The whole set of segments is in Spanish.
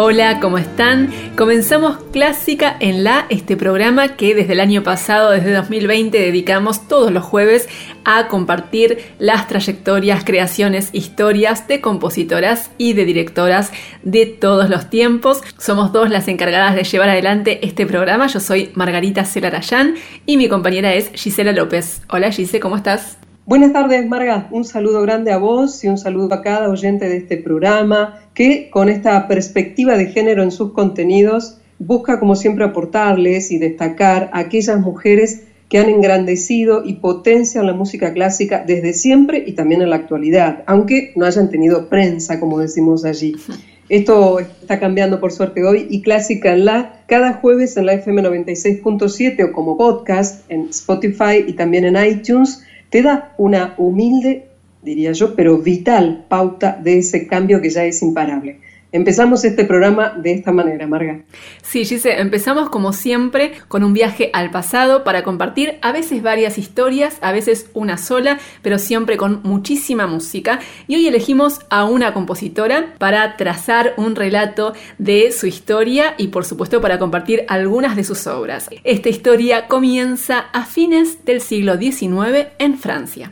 Hola, ¿cómo están? Comenzamos Clásica en la, este programa que desde el año pasado, desde 2020, dedicamos todos los jueves a compartir las trayectorias, creaciones, historias de compositoras y de directoras de todos los tiempos. Somos dos las encargadas de llevar adelante este programa. Yo soy Margarita Celarayán y mi compañera es Gisela López. Hola Gise, ¿cómo estás? Buenas tardes, Marga. Un saludo grande a vos y un saludo a cada oyente de este programa que con esta perspectiva de género en sus contenidos busca, como siempre, aportarles y destacar a aquellas mujeres que han engrandecido y potencian la música clásica desde siempre y también en la actualidad, aunque no hayan tenido prensa, como decimos allí. Esto está cambiando por suerte hoy y Clásica en la, cada jueves en la FM 96.7 o como podcast en Spotify y también en iTunes te da una humilde, diría yo, pero vital pauta de ese cambio que ya es imparable. Empezamos este programa de esta manera, Marga. Sí, Gise, empezamos como siempre con un viaje al pasado para compartir a veces varias historias, a veces una sola, pero siempre con muchísima música. Y hoy elegimos a una compositora para trazar un relato de su historia y por supuesto para compartir algunas de sus obras. Esta historia comienza a fines del siglo XIX en Francia.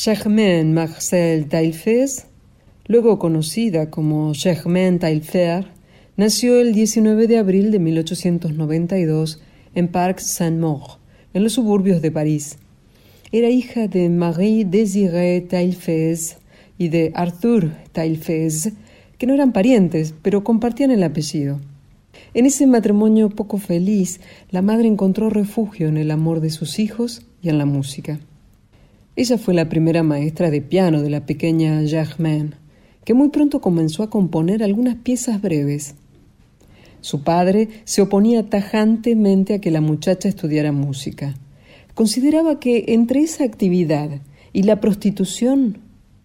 Germaine Marcel Taillefer, luego conocida como Germaine Taillefer, nació el 19 de abril de 1892 en Parc Saint-Maur, en los suburbios de París. Era hija de Marie Désirée Taillefer y de Arthur Taillefer, que no eran parientes, pero compartían el apellido. En ese matrimonio poco feliz, la madre encontró refugio en el amor de sus hijos y en la música. Ella fue la primera maestra de piano de la pequeña Germaine, que muy pronto comenzó a componer algunas piezas breves. Su padre se oponía tajantemente a que la muchacha estudiara música. Consideraba que entre esa actividad y la prostitución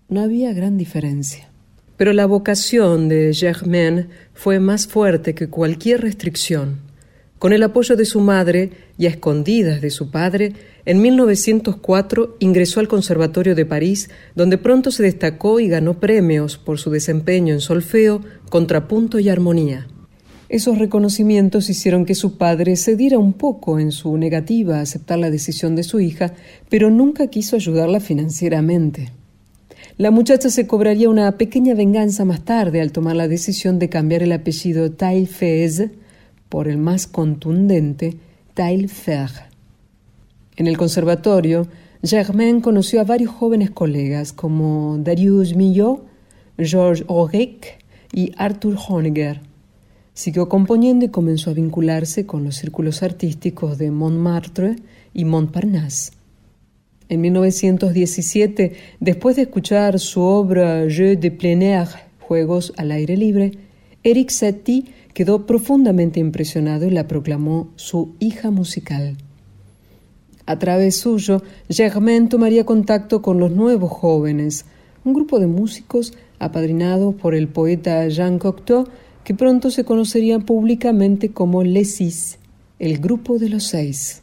no había gran diferencia. Pero la vocación de Germaine fue más fuerte que cualquier restricción. Con el apoyo de su madre y a escondidas de su padre, en 1904 ingresó al Conservatorio de París, donde pronto se destacó y ganó premios por su desempeño en solfeo, contrapunto y armonía. Esos reconocimientos hicieron que su padre cediera un poco en su negativa a aceptar la decisión de su hija, pero nunca quiso ayudarla financieramente. La muchacha se cobraría una pequeña venganza más tarde al tomar la decisión de cambiar el apellido Taillefer por el más contundente Taillefer. En el conservatorio, Germain conoció a varios jóvenes colegas como Darius Milhaud, Georges Auric y Arthur Honegger. Siguió componiendo y comenzó a vincularse con los círculos artísticos de Montmartre y Montparnasse. En 1917, después de escuchar su obra Jeux de plein air, Juegos al aire libre, Eric Satie quedó profundamente impresionado y la proclamó su hija musical. A través suyo, Germain tomaría contacto con los nuevos jóvenes, un grupo de músicos apadrinados por el poeta Jean Cocteau, que pronto se conocerían públicamente como Les Six, el grupo de los seis.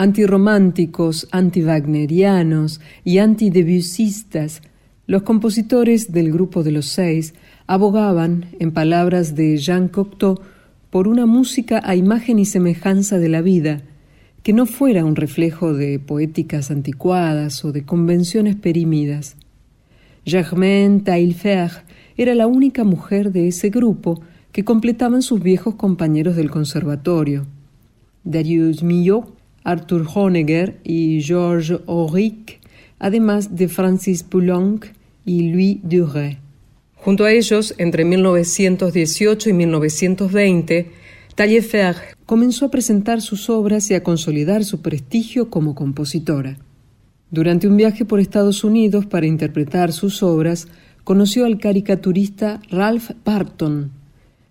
Antirrománticos, antiwagnerianos y antidebussistas, los compositores del grupo de los seis abogaban, en palabras de Jean Cocteau, por una música a imagen y semejanza de la vida, que no fuera un reflejo de poéticas anticuadas o de convenciones perimidas. Germaine Taillefer era la única mujer de ese grupo que completaban sus viejos compañeros del conservatorio. Darius Milhaud, Arthur Honegger y Georges Auric, además de Francis Poulenc y Louis Duret. Junto a ellos, entre 1918 y 1920, Taillefer comenzó a presentar sus obras y a consolidar su prestigio como compositora. Durante un viaje por Estados Unidos para interpretar sus obras, conoció al caricaturista Ralph Barton.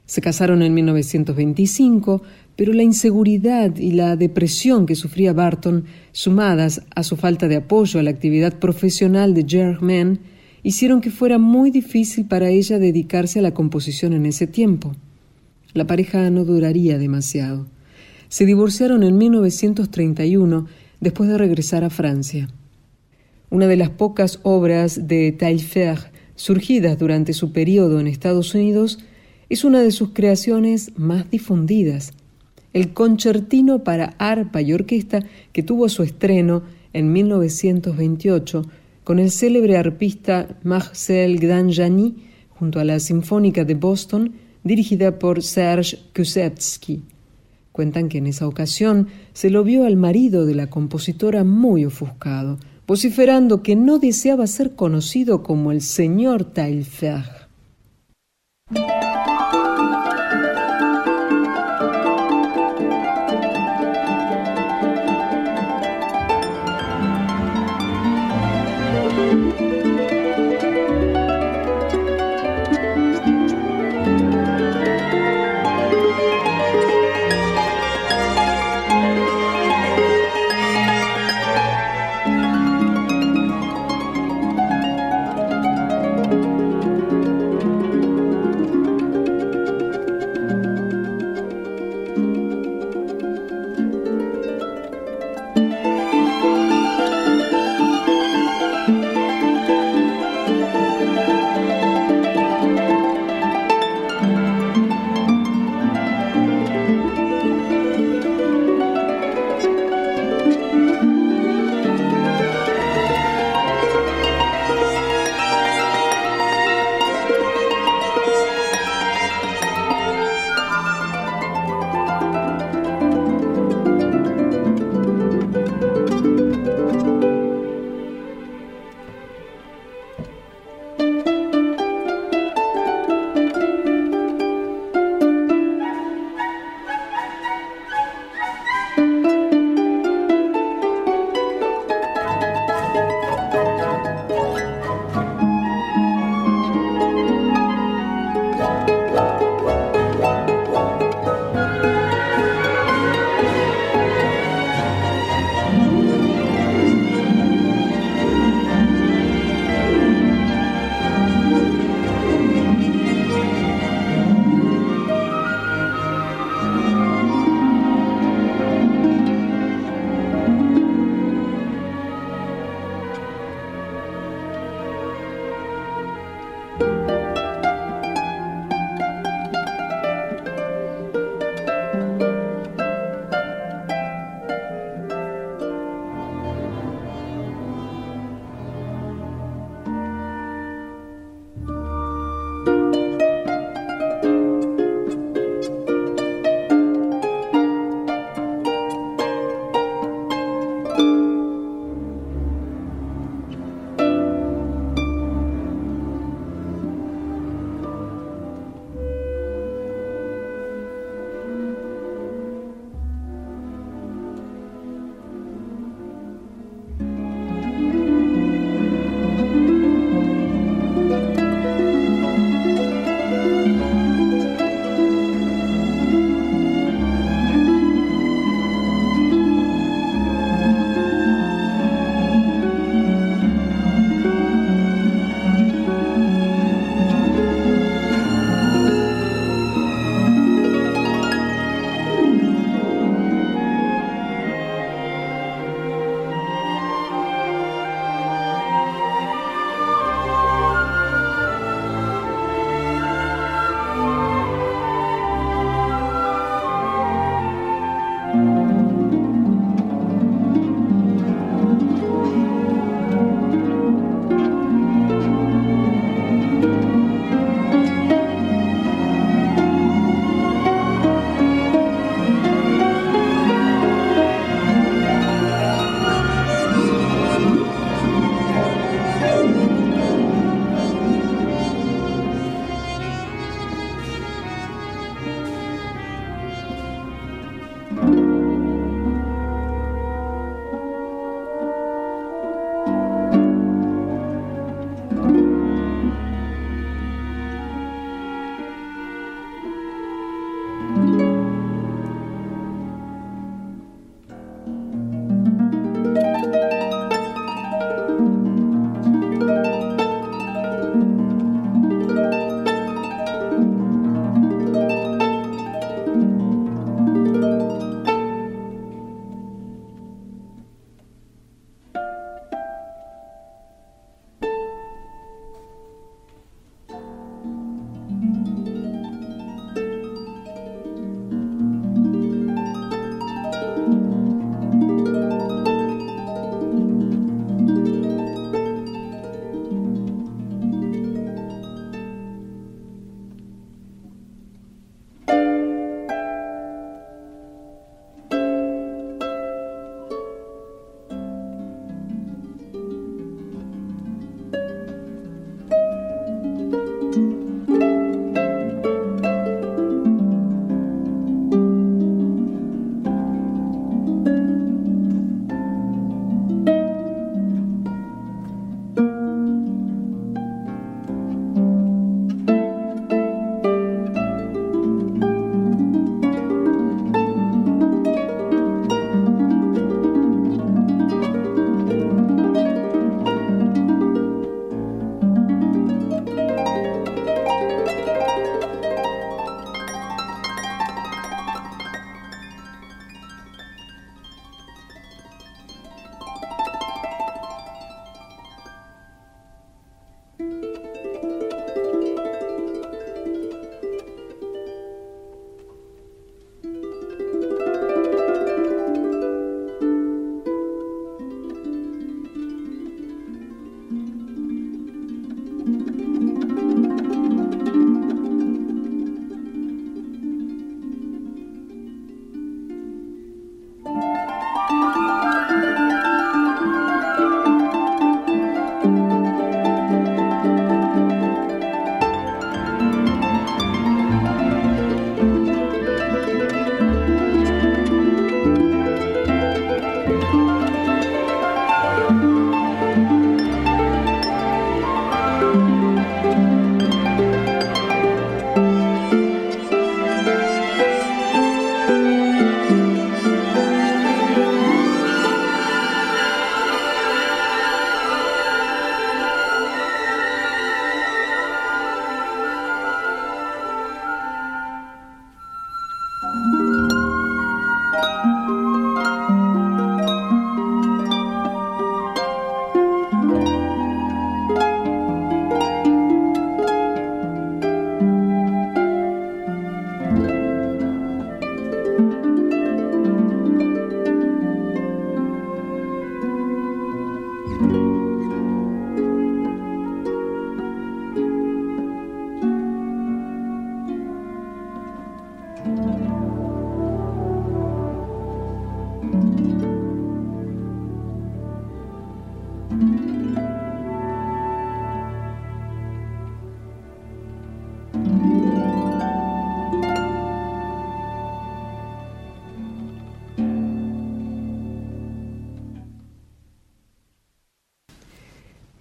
Se casaron en 1925, pero la inseguridad y la depresión que sufría Barton, sumadas a su falta de apoyo a la actividad profesional de Germaine, hicieron que fuera muy difícil para ella dedicarse a la composición en ese tiempo. La pareja no duraría demasiado. Se divorciaron en 1931 después de regresar a Francia. Una de las pocas obras de Taillefer surgidas durante su periodo en Estados Unidos es una de sus creaciones más difundidas, el concertino para arpa y orquesta que tuvo su estreno en 1928 con el célebre arpista Marcel Gdanjani junto a la Sinfónica de Boston dirigida por Serge Kusevsky. Cuentan que en esa ocasión se lo vio al marido de la compositora muy ofuscado, vociferando que no deseaba ser conocido como el señor Taillefer.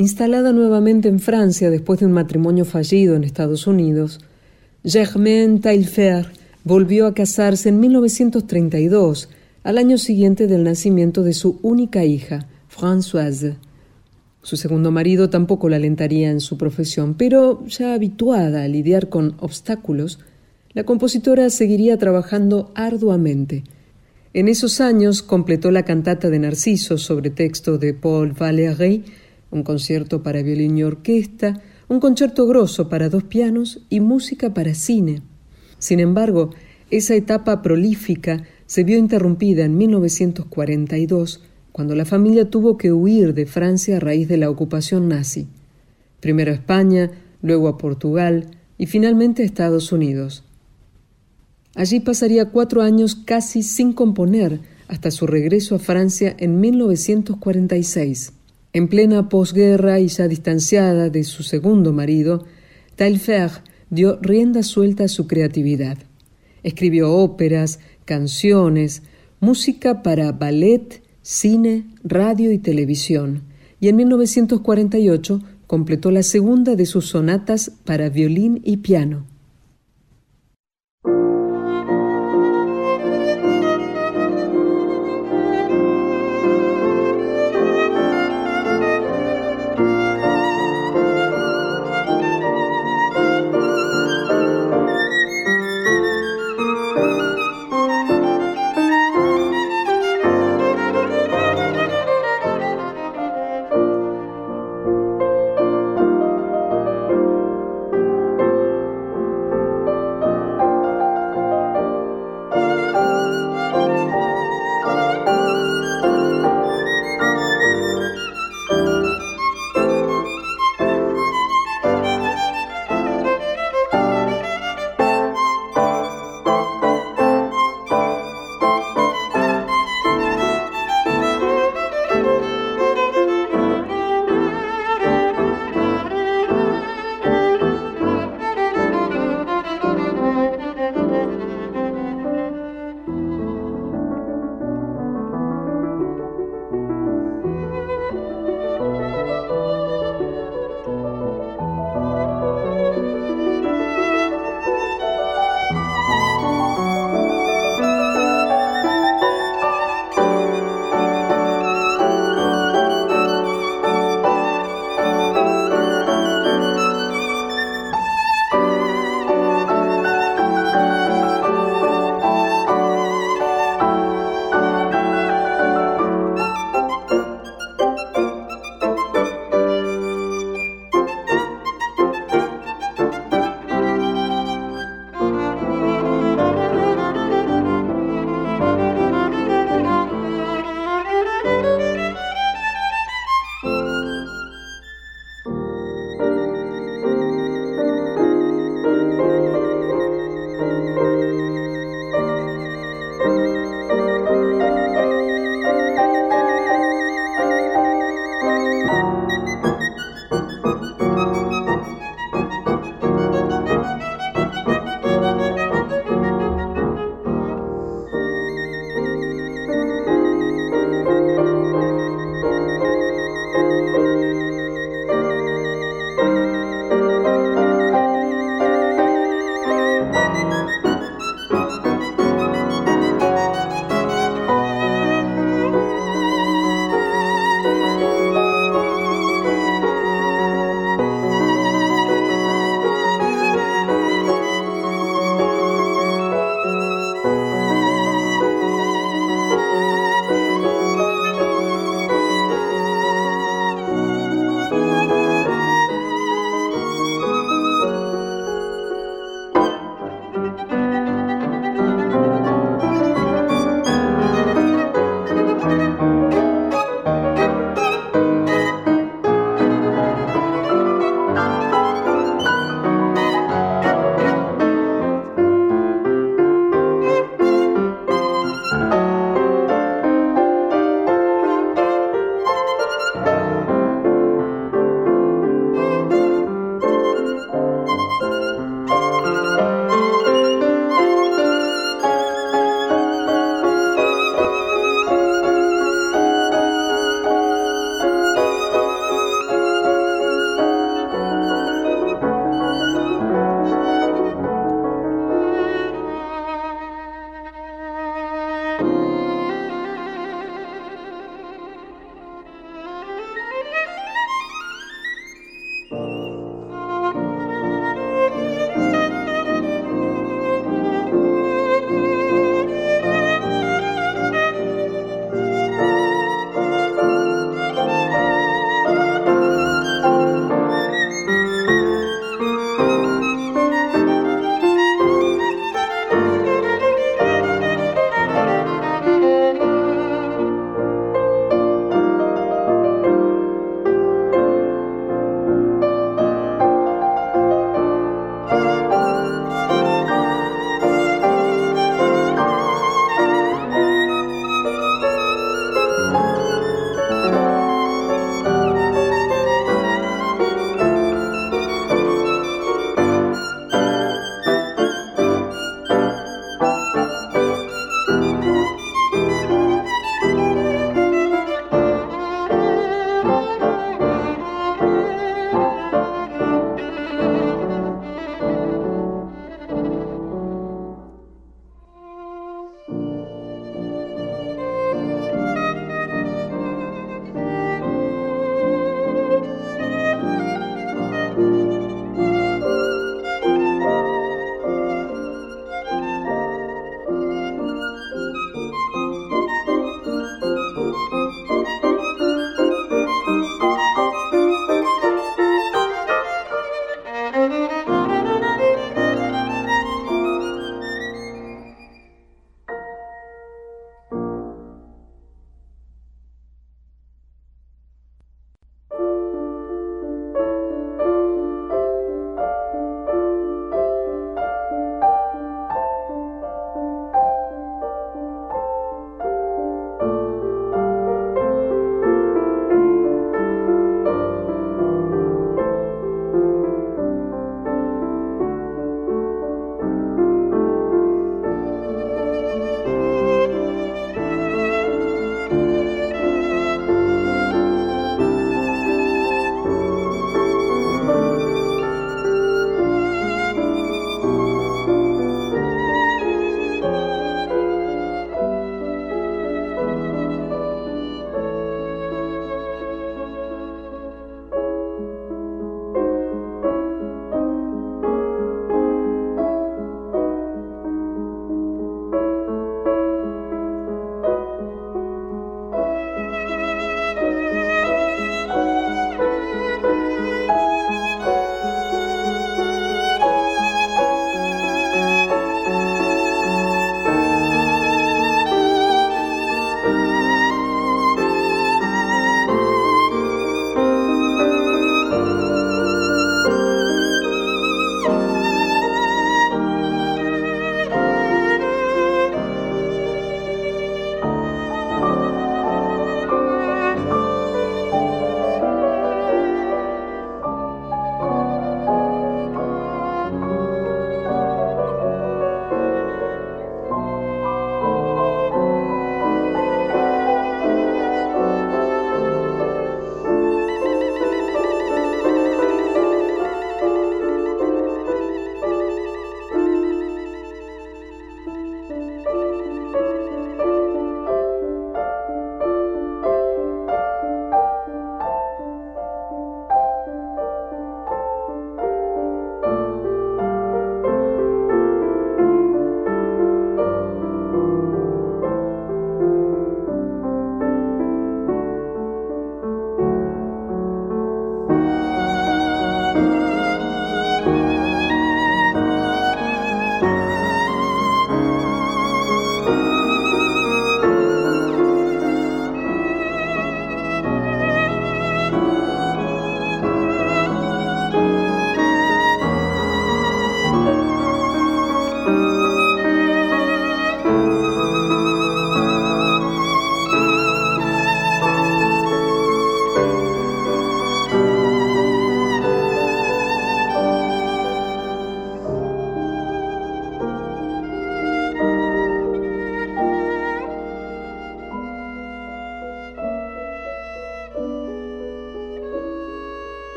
Instalada nuevamente en Francia después de un matrimonio fallido en Estados Unidos, Germaine Taillefer volvió a casarse en 1932, al año siguiente del nacimiento de su única hija, Françoise. Su segundo marido tampoco la alentaría en su profesión, pero ya habituada a lidiar con obstáculos, la compositora seguiría trabajando arduamente. En esos años completó la cantata de Narciso sobre texto de Paul Valéry, un concierto para violín y orquesta, un concierto grosso para dos pianos y música para cine. Sin embargo, esa etapa prolífica se vio interrumpida en 1942 cuando la familia tuvo que huir de Francia a raíz de la ocupación nazi. Primero a España, luego a Portugal y finalmente a Estados Unidos. Allí pasaría cuatro años casi sin componer hasta su regreso a Francia en 1946. En plena posguerra y ya distanciada de su segundo marido, Taillefer dio rienda suelta a su creatividad. Escribió óperas, canciones, música para ballet, cine, radio y televisión, y en 1948 completó la segunda de sus sonatas para violín y piano.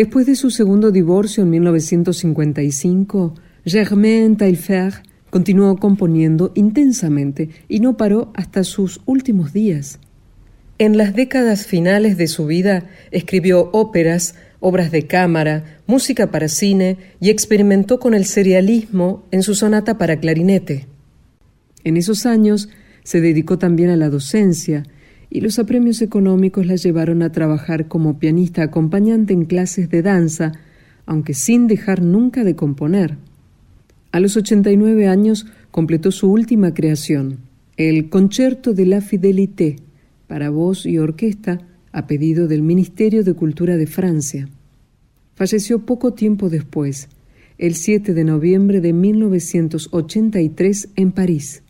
Después de su segundo divorcio en 1955, Germain Taillefer continuó componiendo intensamente y no paró hasta sus últimos días. En las décadas finales de su vida escribió óperas, obras de cámara, música para cine y experimentó con el serialismo en su sonata para clarinete. En esos años se dedicó también a la docencia y los apremios económicos la llevaron a trabajar como pianista acompañante en clases de danza, aunque sin dejar nunca de componer. A los 89 años completó su última creación, el Concerto de la Fidelité, para voz y orquesta, a pedido del Ministerio de Cultura de Francia. Falleció poco tiempo después, el 7 de noviembre de 1983 en París.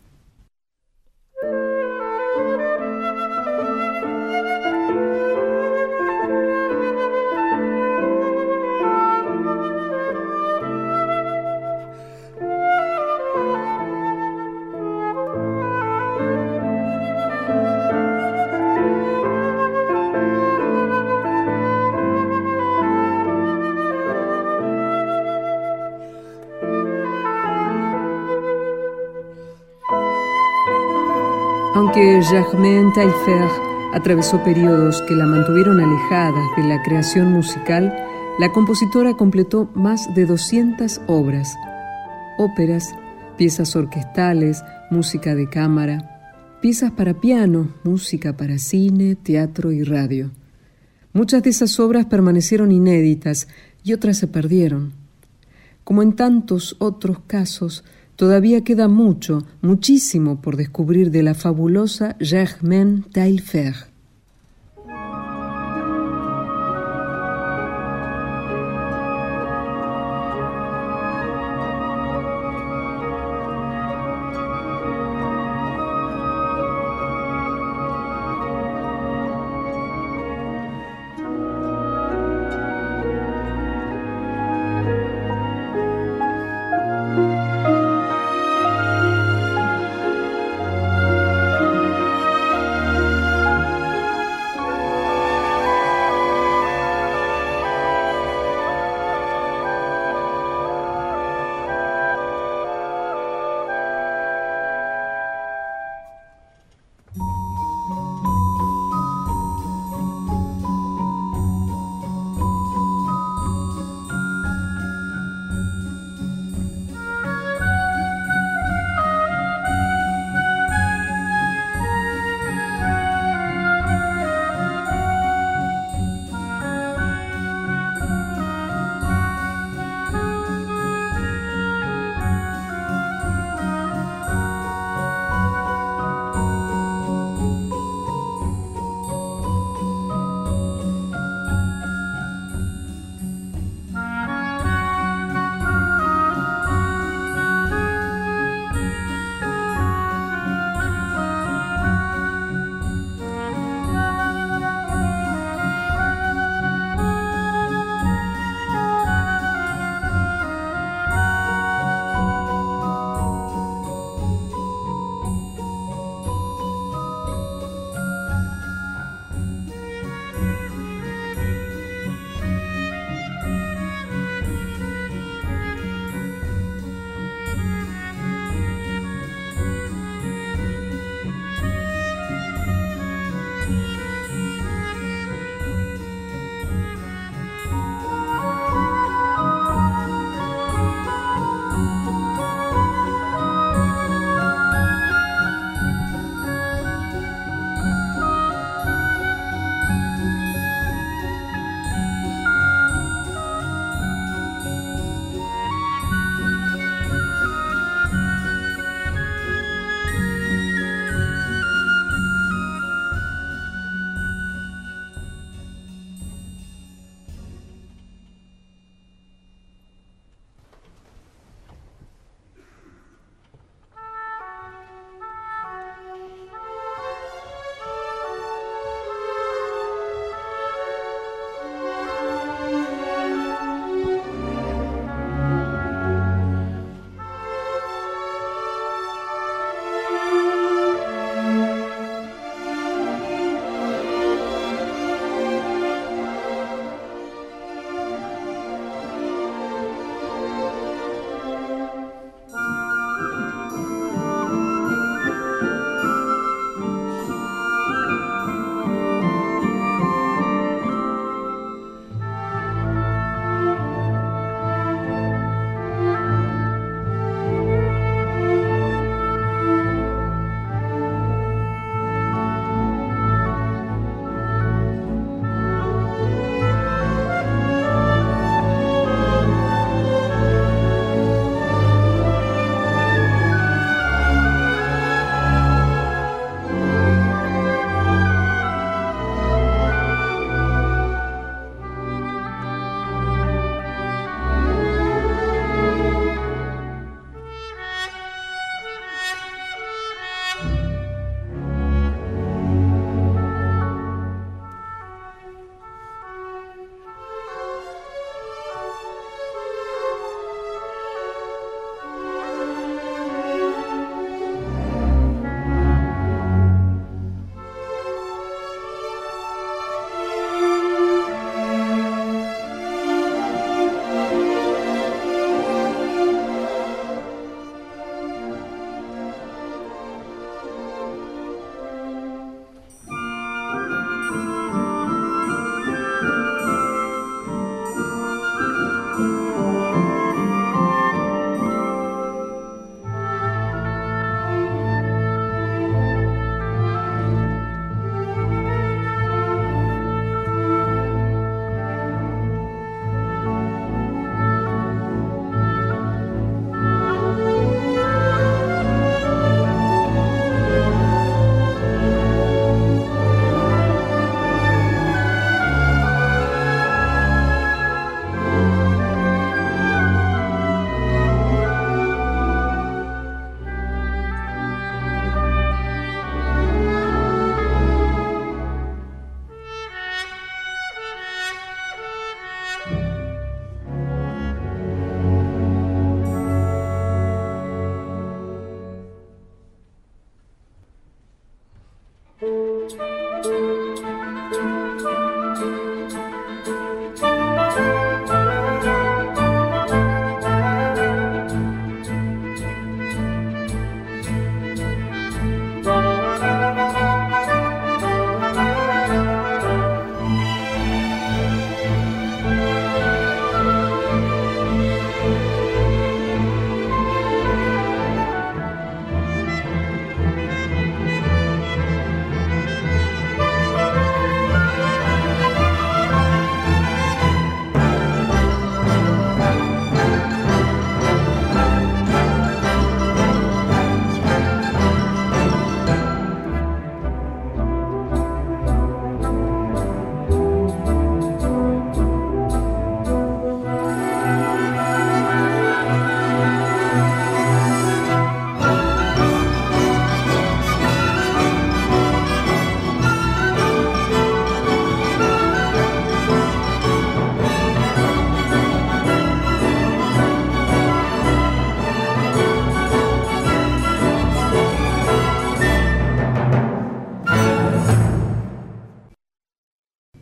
Aunque Germaine Taillefer atravesó periodos que la mantuvieron alejadas de la creación musical, la compositora completó más de 200 obras, óperas, piezas orquestales, música de cámara, piezas para piano, música para cine, teatro y radio. Muchas de esas obras permanecieron inéditas y otras se perdieron. Como en tantos otros casos, Todavía queda mucho, muchísimo por descubrir de la fabulosa Germaine Taillefer.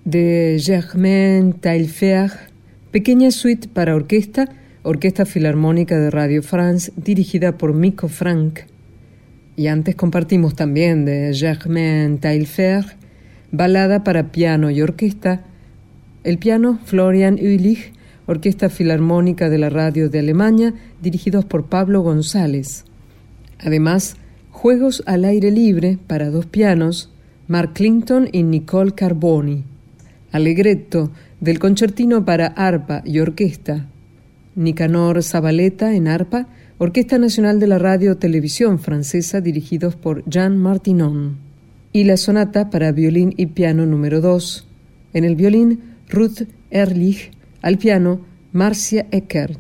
De Germain Taillefer, pequeña suite para orquesta, Orquesta Filarmónica de Radio France, dirigida por Miko Frank. Y antes compartimos también de Germain Taillefer, balada para piano y orquesta, el piano Florian Ulich, Orquesta Filarmónica de la Radio de Alemania, dirigidos por Pablo González. Además, Juegos al aire libre para dos pianos, Mark Clinton y Nicole Carboni. Allegretto del concertino para arpa y orquesta. Nicanor Zabaleta en arpa, Orquesta Nacional de la Radio Televisión Francesa dirigidos por Jean Martinon. Y la sonata para violín y piano número 2. En el violín, Ruth Ehrlich, al piano, Marcia Eckert.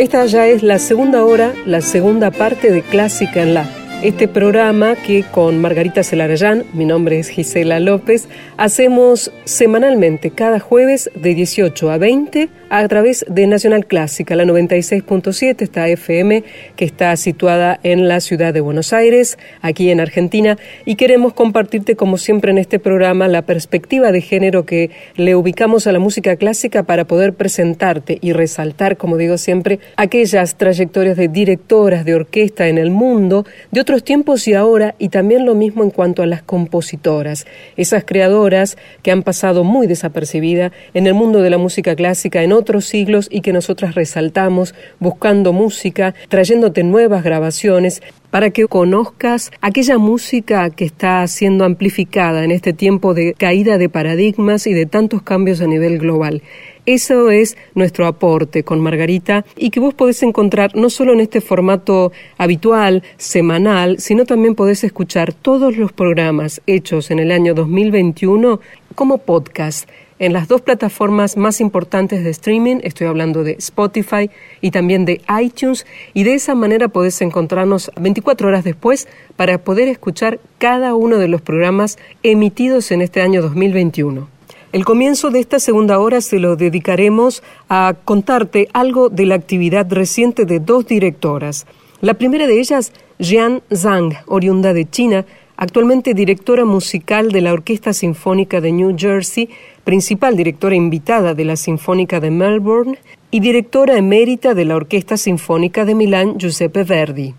Esta ya es la segunda hora, la segunda parte de Clásica en la. Este programa que con Margarita Celarayán, mi nombre es Gisela López, hacemos semanalmente cada jueves de 18 a 20 a través de Nacional Clásica, la 96.7, esta FM que está situada en la ciudad de Buenos Aires, aquí en Argentina, y queremos compartirte como siempre en este programa la perspectiva de género que le ubicamos a la música clásica para poder presentarte y resaltar, como digo siempre, aquellas trayectorias de directoras de orquesta en el mundo, de tiempos y ahora, y también lo mismo en cuanto a las compositoras, esas creadoras que han pasado muy desapercibidas en el mundo de la música clásica en otros siglos y que nosotras resaltamos buscando música, trayéndote nuevas grabaciones para que conozcas aquella música que está siendo amplificada en este tiempo de caída de paradigmas y de tantos cambios a nivel global. Eso es nuestro aporte con Margarita y que vos podés encontrar no solo en este formato habitual, semanal, sino también podés escuchar todos los programas hechos en el año 2021 como podcast en las dos plataformas más importantes de streaming, estoy hablando de Spotify y también de iTunes, y de esa manera podés encontrarnos 24 horas después para poder escuchar cada uno de los programas emitidos en este año 2021. El comienzo de esta segunda hora se lo dedicaremos a contarte algo de la actividad reciente de dos directoras. La primera de ellas, Jian Zhang, oriunda de China, actualmente directora musical de la Orquesta Sinfónica de New Jersey, principal directora invitada de la Sinfónica de Melbourne y directora emérita de la Orquesta Sinfónica de Milán Giuseppe Verdi.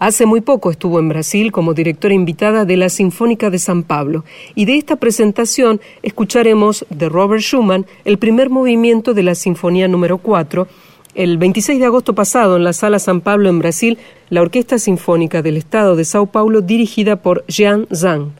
Hace muy poco estuvo en Brasil como directora invitada de la Sinfónica de San Pablo y de esta presentación escucharemos de Robert Schumann el primer movimiento de la Sinfonía número 4. El 26 de agosto pasado en la Sala San Pablo en Brasil, la Orquesta Sinfónica del Estado de Sao Paulo dirigida por Jean Zhang.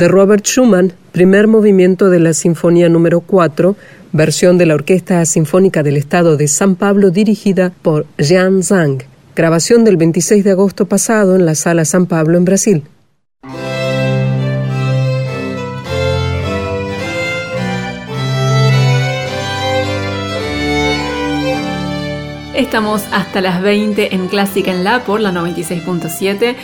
De Robert Schumann, primer movimiento de la Sinfonía número 4, versión de la Orquesta Sinfónica del Estado de San Pablo dirigida por Jean Zhang, grabación del 26 de agosto pasado en la Sala San Pablo en Brasil. Estamos hasta las 20 en Clásica en La por la 96.7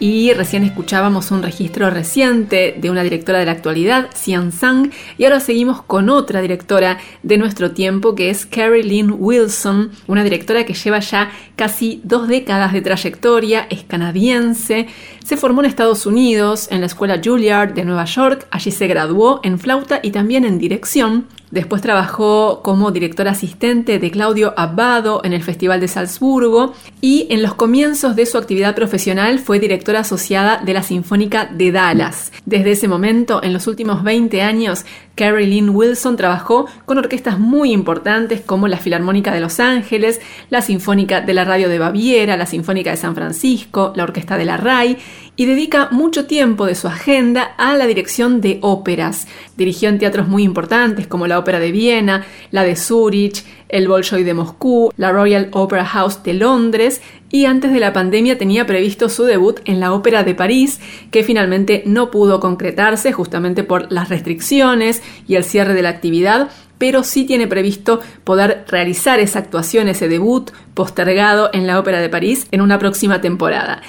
y recién escuchábamos un registro reciente de una directora de la actualidad, Xian Sang, y ahora seguimos con otra directora de nuestro tiempo que es Carrie Lynn Wilson, una directora que lleva ya casi dos décadas de trayectoria, es canadiense, se formó en Estados Unidos, en la escuela Juilliard de Nueva York, allí se graduó en flauta y también en dirección, Después trabajó como directora asistente de Claudio Abbado en el Festival de Salzburgo y en los comienzos de su actividad profesional fue directora asociada de la Sinfónica de Dallas. Desde ese momento, en los últimos 20 años, Carrie Wilson trabajó con orquestas muy importantes como la Filarmónica de Los Ángeles, la Sinfónica de la Radio de Baviera, la Sinfónica de San Francisco, la Orquesta de la RAI y dedica mucho tiempo de su agenda a la dirección de óperas. Dirigió en teatros muy importantes como la Ópera de Viena, la de Zúrich, el Bolshoi de Moscú, la Royal Opera House de Londres y antes de la pandemia tenía previsto su debut en la Ópera de París, que finalmente no pudo concretarse justamente por las restricciones y el cierre de la actividad, pero sí tiene previsto poder realizar esa actuación, ese debut postergado en la Ópera de París en una próxima temporada.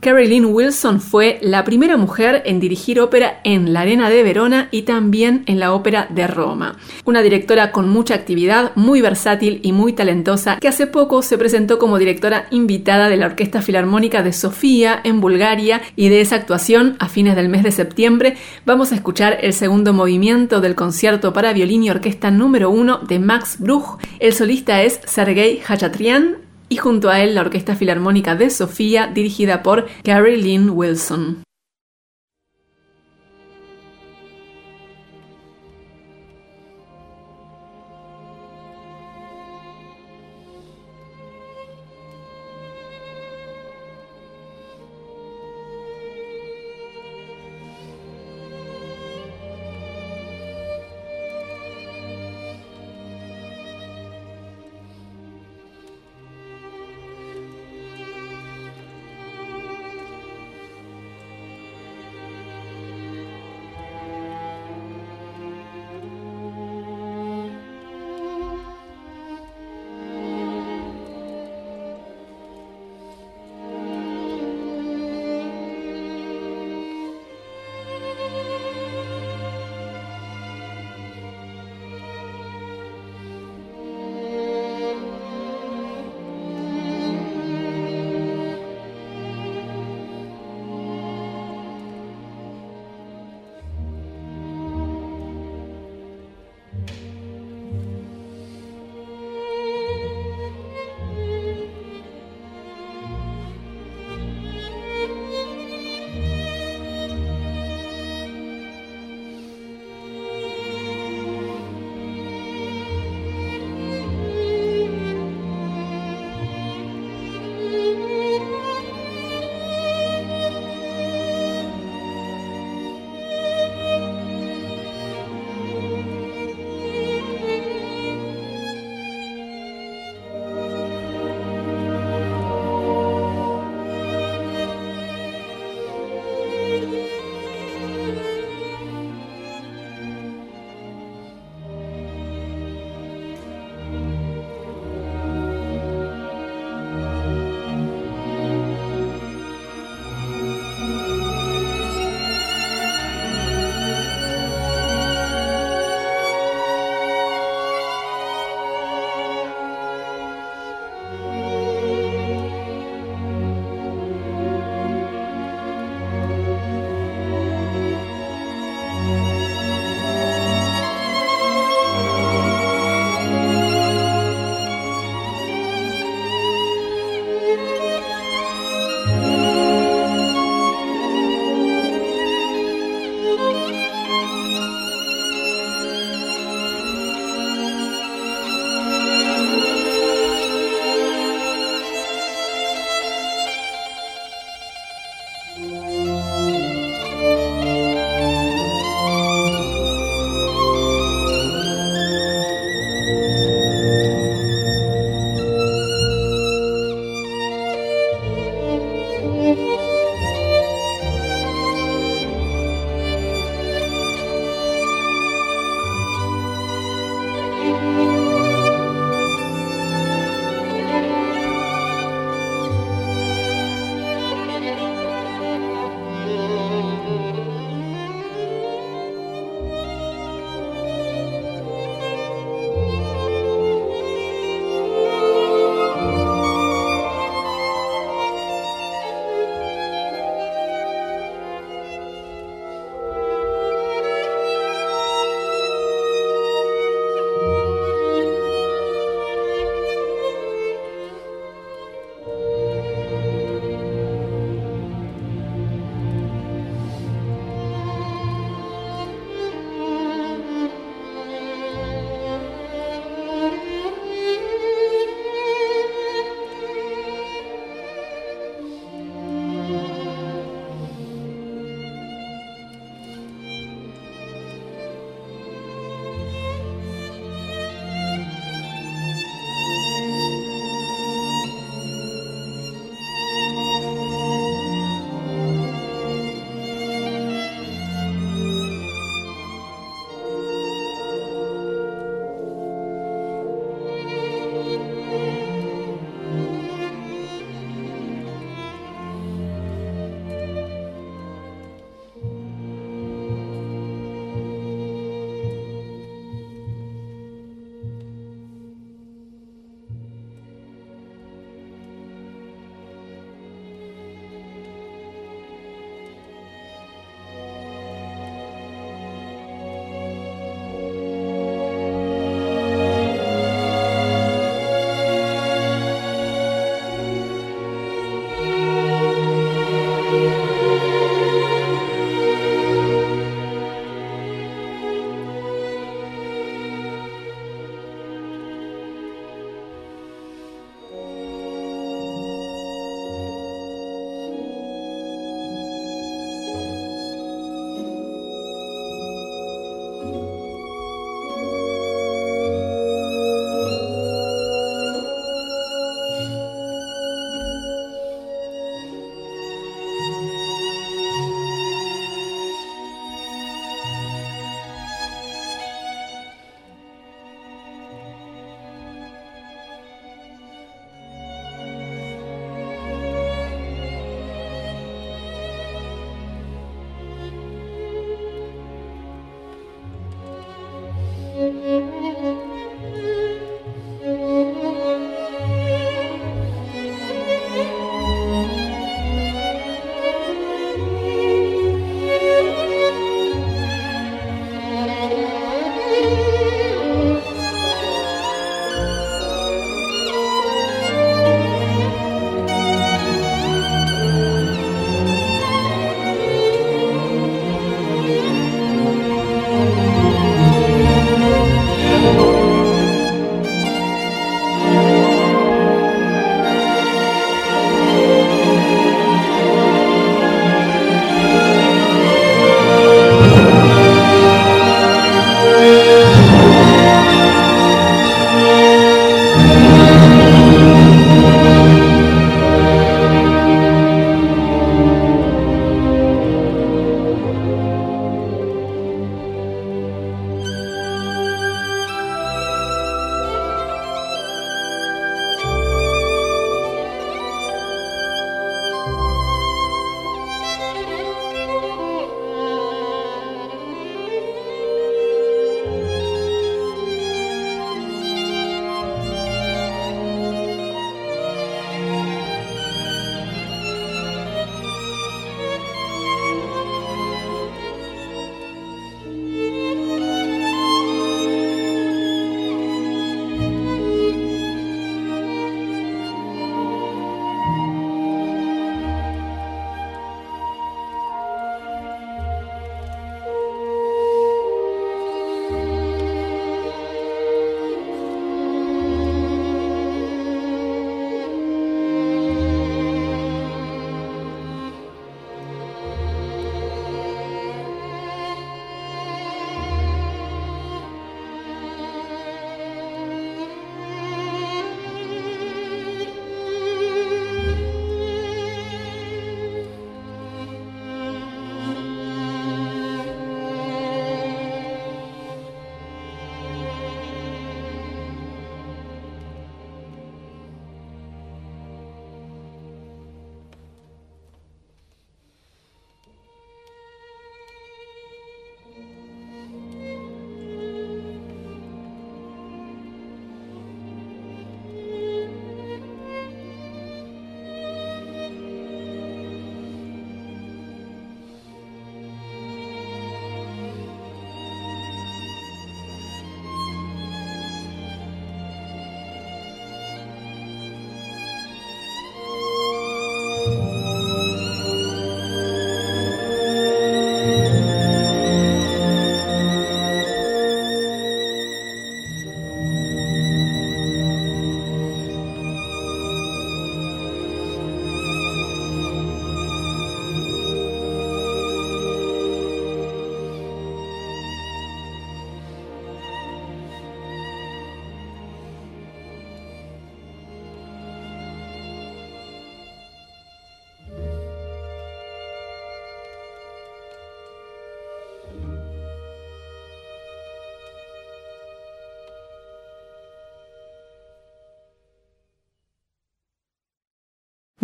Carrie Wilson fue la primera mujer en dirigir ópera en la Arena de Verona y también en la Ópera de Roma. Una directora con mucha actividad, muy versátil y muy talentosa, que hace poco se presentó como directora invitada de la Orquesta Filarmónica de Sofía en Bulgaria y de esa actuación, a fines del mes de septiembre, vamos a escuchar el segundo movimiento del concierto para violín y orquesta número uno de Max Bruch. El solista es Sergei Hachatrian y junto a él la Orquesta Filarmónica de Sofía dirigida por Carrie Lynn Wilson.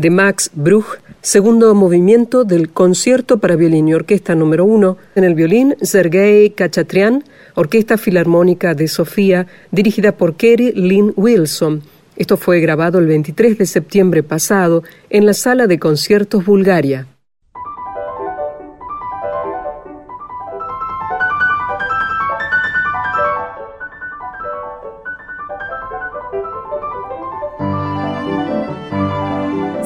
De Max Bruch, segundo movimiento del concierto para violín y orquesta número uno. En el violín, Sergei Kachatrian, Orquesta Filarmónica de Sofía, dirigida por Kerry Lynn Wilson. Esto fue grabado el 23 de septiembre pasado en la Sala de Conciertos Bulgaria.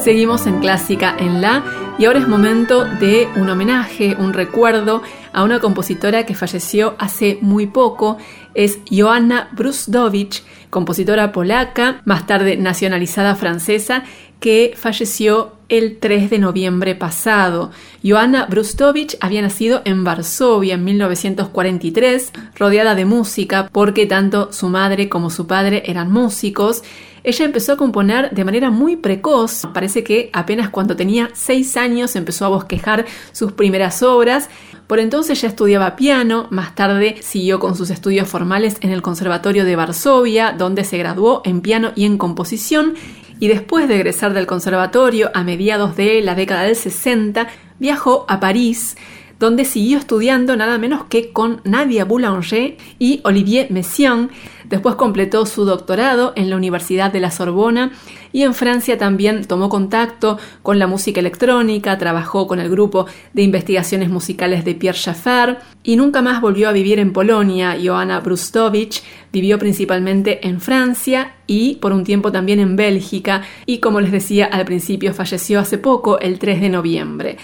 Seguimos en Clásica en La y ahora es momento de un homenaje, un recuerdo a una compositora que falleció hace muy poco. Es Joanna Brusdowicz, compositora polaca, más tarde nacionalizada francesa, que falleció el 3 de noviembre pasado. Joanna Brustowicz había nacido en Varsovia en 1943, rodeada de música porque tanto su madre como su padre eran músicos ella empezó a componer de manera muy precoz. Parece que apenas cuando tenía seis años empezó a bosquejar sus primeras obras. Por entonces ya estudiaba piano, más tarde siguió con sus estudios formales en el Conservatorio de Varsovia, donde se graduó en piano y en composición, y después de egresar del conservatorio a mediados de la década del 60, viajó a París, donde siguió estudiando nada menos que con Nadia Boulanger y Olivier Messiaen. Después completó su doctorado en la Universidad de la Sorbona y en Francia también tomó contacto con la música electrónica, trabajó con el grupo de investigaciones musicales de Pierre Schaeffer y nunca más volvió a vivir en Polonia. Johanna Brustovich vivió principalmente en Francia y por un tiempo también en Bélgica y como les decía al principio falleció hace poco, el 3 de noviembre.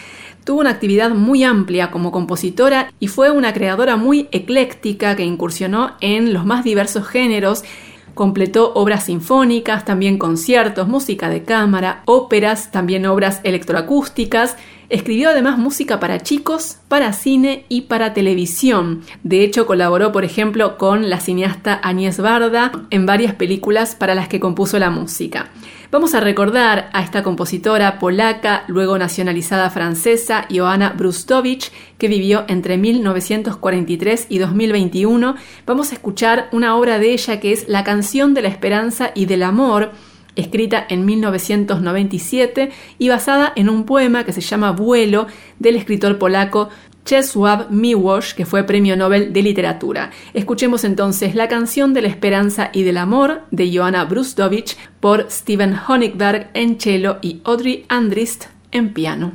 Tuvo una actividad muy amplia como compositora y fue una creadora muy ecléctica que incursionó en los más diversos géneros. Completó obras sinfónicas, también conciertos, música de cámara, óperas, también obras electroacústicas. Escribió además música para chicos, para cine y para televisión. De hecho, colaboró, por ejemplo, con la cineasta Agnès Barda en varias películas para las que compuso la música. Vamos a recordar a esta compositora polaca, luego nacionalizada francesa, Joanna Brustowicz, que vivió entre 1943 y 2021. Vamos a escuchar una obra de ella que es La canción de la esperanza y del amor, escrita en 1997 y basada en un poema que se llama Vuelo del escritor polaco Czesław Miłosz, que fue Premio Nobel de Literatura. Escuchemos entonces la canción de la esperanza y del amor de Joanna Brustowicz por Steven Honigberg en cello y Audrey Andrist en piano.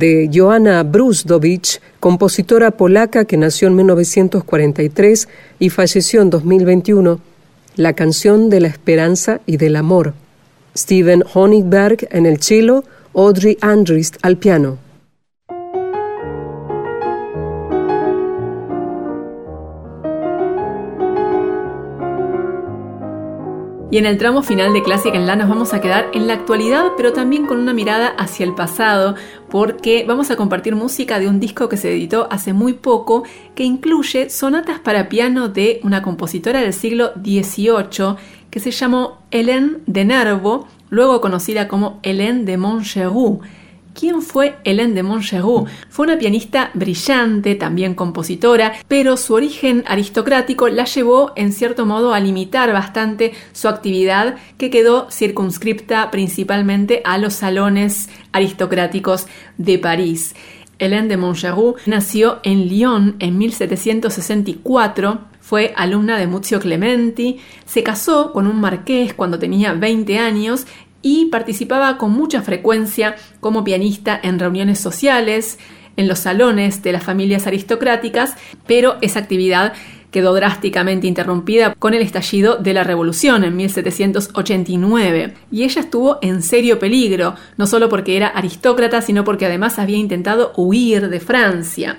De Joanna Brusdowicz, compositora polaca que nació en 1943 y falleció en 2021, la canción de la esperanza y del amor. Steven Honigberg en el cello, Audrey Andrist al piano. Y en el tramo final de Clásica en La nos vamos a quedar en la actualidad, pero también con una mirada hacia el pasado, porque vamos a compartir música de un disco que se editó hace muy poco, que incluye sonatas para piano de una compositora del siglo XVIII que se llamó Hélène de Nervo, luego conocida como Hélène de Montgeroux ¿Quién fue Hélène de Montgeroux? Fue una pianista brillante, también compositora, pero su origen aristocrático la llevó en cierto modo a limitar bastante su actividad que quedó circunscripta principalmente a los salones aristocráticos de París. Hélène de Montgeroux nació en Lyon en 1764, fue alumna de Muzio Clementi, se casó con un marqués cuando tenía 20 años y participaba con mucha frecuencia como pianista en reuniones sociales, en los salones de las familias aristocráticas, pero esa actividad quedó drásticamente interrumpida con el estallido de la Revolución en 1789, y ella estuvo en serio peligro, no solo porque era aristócrata, sino porque además había intentado huir de Francia.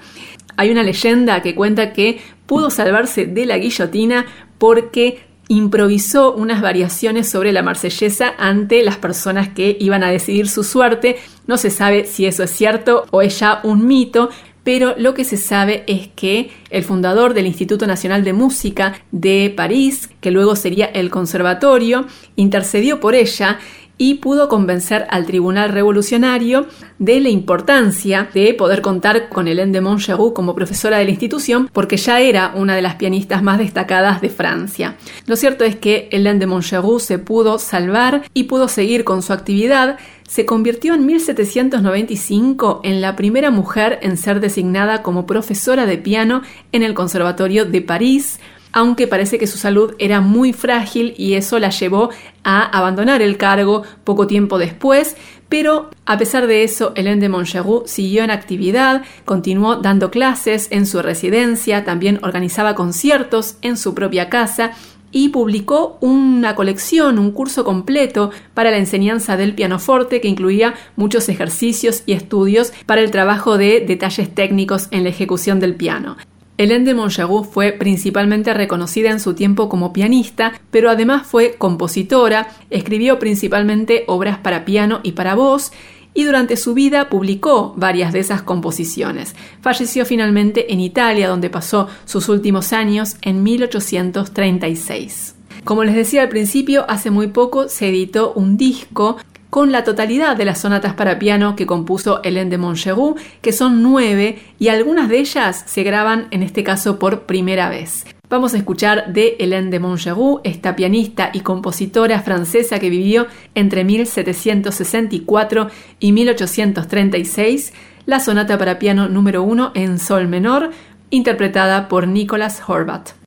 Hay una leyenda que cuenta que pudo salvarse de la guillotina porque improvisó unas variaciones sobre la marsellesa ante las personas que iban a decidir su suerte. No se sabe si eso es cierto o es ya un mito, pero lo que se sabe es que el fundador del Instituto Nacional de Música de París, que luego sería el Conservatorio, intercedió por ella y pudo convencer al Tribunal Revolucionario de la importancia de poder contar con Hélène de Montgeroux como profesora de la institución porque ya era una de las pianistas más destacadas de Francia. Lo cierto es que Hélène de Montgeroux se pudo salvar y pudo seguir con su actividad se convirtió en 1795 en la primera mujer en ser designada como profesora de piano en el Conservatorio de París, aunque parece que su salud era muy frágil y eso la llevó a abandonar el cargo poco tiempo después, pero a pesar de eso, Hélène de Montgeroux siguió en actividad, continuó dando clases en su residencia, también organizaba conciertos en su propia casa y publicó una colección, un curso completo para la enseñanza del pianoforte que incluía muchos ejercicios y estudios para el trabajo de detalles técnicos en la ejecución del piano. Hélène de Montgeroux fue principalmente reconocida en su tiempo como pianista, pero además fue compositora, escribió principalmente obras para piano y para voz, y durante su vida publicó varias de esas composiciones. Falleció finalmente en Italia, donde pasó sus últimos años en 1836. Como les decía al principio, hace muy poco se editó un disco con la totalidad de las sonatas para piano que compuso Hélène de Montgeroux, que son nueve y algunas de ellas se graban en este caso por primera vez. Vamos a escuchar de Hélène de Montgeroux, esta pianista y compositora francesa que vivió entre 1764 y 1836, la sonata para piano número uno en sol menor, interpretada por Nicolas Horvat.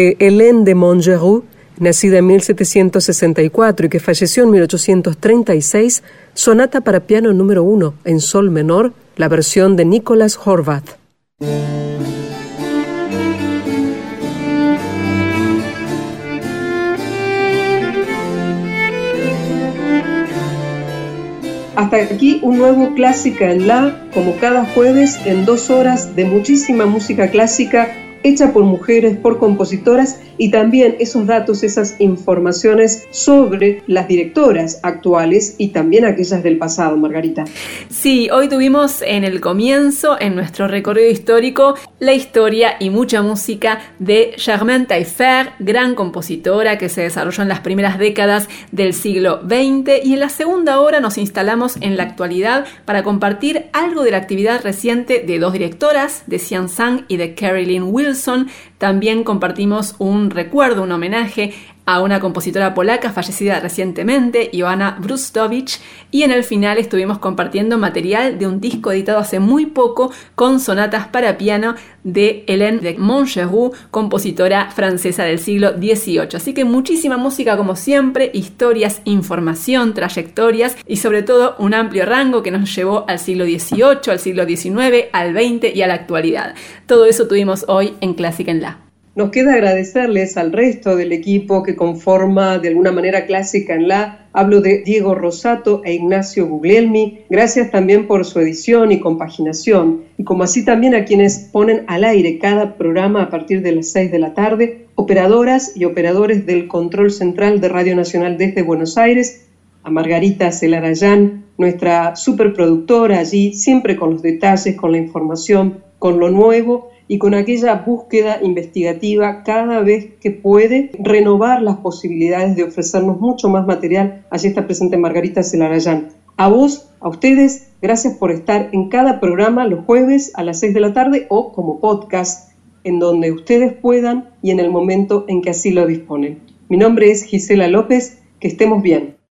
De Hélène de Montgeroux, nacida en 1764 y que falleció en 1836, Sonata para piano número 1 en sol menor, la versión de Nicholas Horvath. Hasta aquí un nuevo Clásica en La, como cada jueves en dos horas de muchísima música clásica hecha por mujeres, por compositoras y también esos datos, esas informaciones sobre las directoras actuales y también aquellas del pasado, Margarita. Sí, hoy tuvimos en el comienzo, en nuestro recorrido histórico, la historia y mucha música de Germaine Taillefer, gran compositora que se desarrolló en las primeras décadas del siglo XX y en la segunda hora nos instalamos en la actualidad para compartir algo de la actividad reciente de dos directoras, de Xian Sang y de Carolyn Wilson también compartimos un recuerdo, un homenaje a una compositora polaca fallecida recientemente, Joanna Brustowicz, y en el final estuvimos compartiendo material de un disco editado hace muy poco con sonatas para piano de Hélène de Montgeroux, compositora francesa del siglo XVIII. Así que muchísima música como siempre, historias, información, trayectorias y sobre todo un amplio rango que nos llevó al siglo XVIII, al siglo XIX, al XX y a la actualidad. Todo eso tuvimos hoy en Clásica en La. Nos queda agradecerles al resto del equipo que conforma de alguna manera clásica en la. Hablo de Diego Rosato e Ignacio Guglielmi. Gracias también por su edición y compaginación. Y como así también a quienes ponen al aire cada programa a partir de las 6 de la tarde, operadoras y operadores del Control Central de Radio Nacional desde Buenos Aires, a Margarita Celarayán, nuestra superproductora allí, siempre con los detalles, con la información, con lo nuevo y con aquella búsqueda investigativa cada vez que puede renovar las posibilidades de ofrecernos mucho más material. Allí está presente Margarita Celarayán. A vos, a ustedes, gracias por estar en cada programa los jueves a las 6 de la tarde o como podcast, en donde ustedes puedan y en el momento en que así lo disponen. Mi nombre es Gisela López, que estemos bien.